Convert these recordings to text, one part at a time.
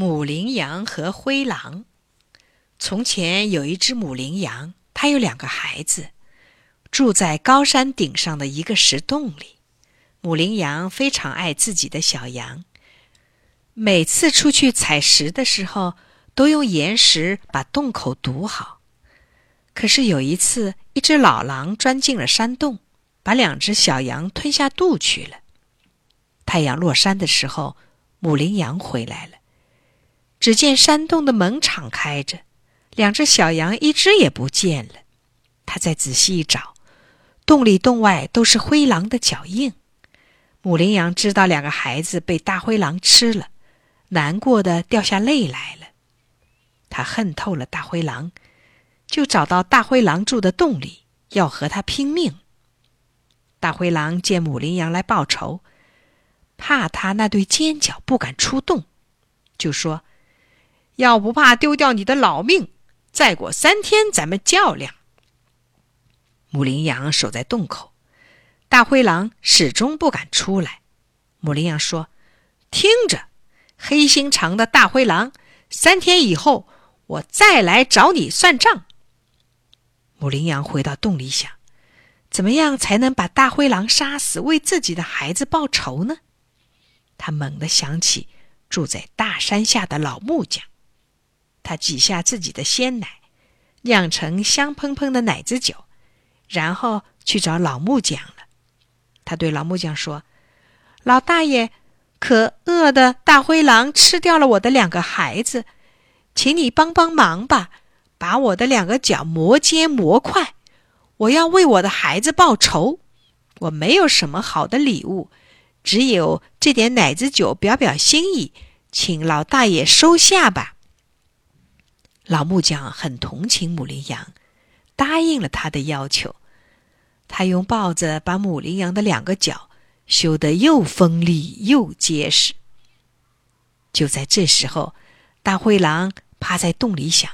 母羚羊和灰狼。从前有一只母羚羊，它有两个孩子，住在高山顶上的一个石洞里。母羚羊非常爱自己的小羊，每次出去采食的时候，都用岩石把洞口堵好。可是有一次，一只老狼钻进了山洞，把两只小羊吞下肚去了。太阳落山的时候，母羚羊回来了。只见山洞的门敞开着，两只小羊一只也不见了。他再仔细一找，洞里洞外都是灰狼的脚印。母羚羊知道两个孩子被大灰狼吃了，难过的掉下泪来了。他恨透了大灰狼，就找到大灰狼住的洞里，要和他拼命。大灰狼见母羚羊来报仇，怕他那对尖角不敢出洞，就说。要不怕丢掉你的老命，再过三天咱们较量。母羚羊守在洞口，大灰狼始终不敢出来。母羚羊说：“听着，黑心肠的大灰狼，三天以后我再来找你算账。”母羚羊回到洞里想：怎么样才能把大灰狼杀死，为自己的孩子报仇呢？他猛地想起住在大山下的老木匠。他挤下自己的鲜奶，酿成香喷喷的奶子酒，然后去找老木匠了。他对老木匠说：“老大爷，可恶的大灰狼吃掉了我的两个孩子，请你帮帮忙吧，把我的两个脚磨尖磨快，我要为我的孩子报仇。我没有什么好的礼物，只有这点奶子酒表表心意，请老大爷收下吧。”老木匠很同情母羚羊，答应了他的要求。他用刨子把母羚羊的两个脚修得又锋利又结实。就在这时候，大灰狼趴在洞里想：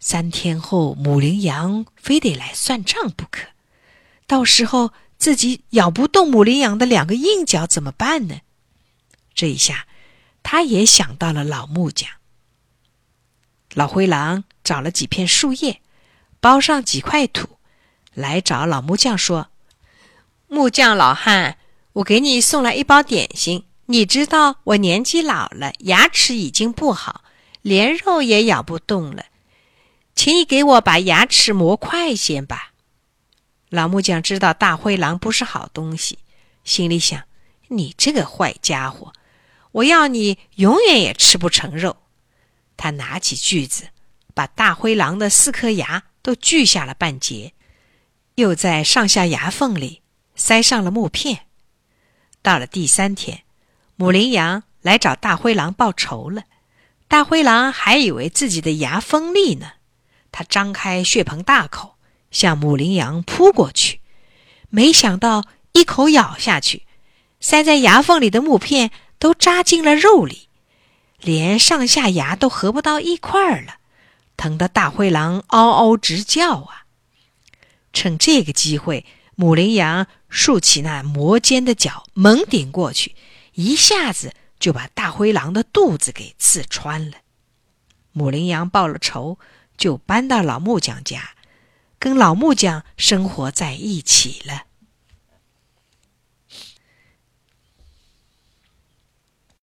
三天后母羚羊非得来算账不可，到时候自己咬不动母羚羊的两个硬脚怎么办呢？这一下，他也想到了老木匠。老灰狼找了几片树叶，包上几块土，来找老木匠说：“木匠老汉，我给你送来一包点心。你知道我年纪老了，牙齿已经不好，连肉也咬不动了，请你给我把牙齿磨快些吧。”老木匠知道大灰狼不是好东西，心里想：“你这个坏家伙，我要你永远也吃不成肉。”他拿起锯子，把大灰狼的四颗牙都锯下了半截，又在上下牙缝里塞上了木片。到了第三天，母羚羊来找大灰狼报仇了。大灰狼还以为自己的牙锋利呢，他张开血盆大口向母羚羊扑过去，没想到一口咬下去，塞在牙缝里的木片都扎进了肉里。连上下牙都合不到一块儿了，疼得大灰狼嗷嗷直叫啊！趁这个机会，母羚羊竖起那磨尖的角，猛顶过去，一下子就把大灰狼的肚子给刺穿了。母羚羊报了仇，就搬到老木匠家，跟老木匠生活在一起了。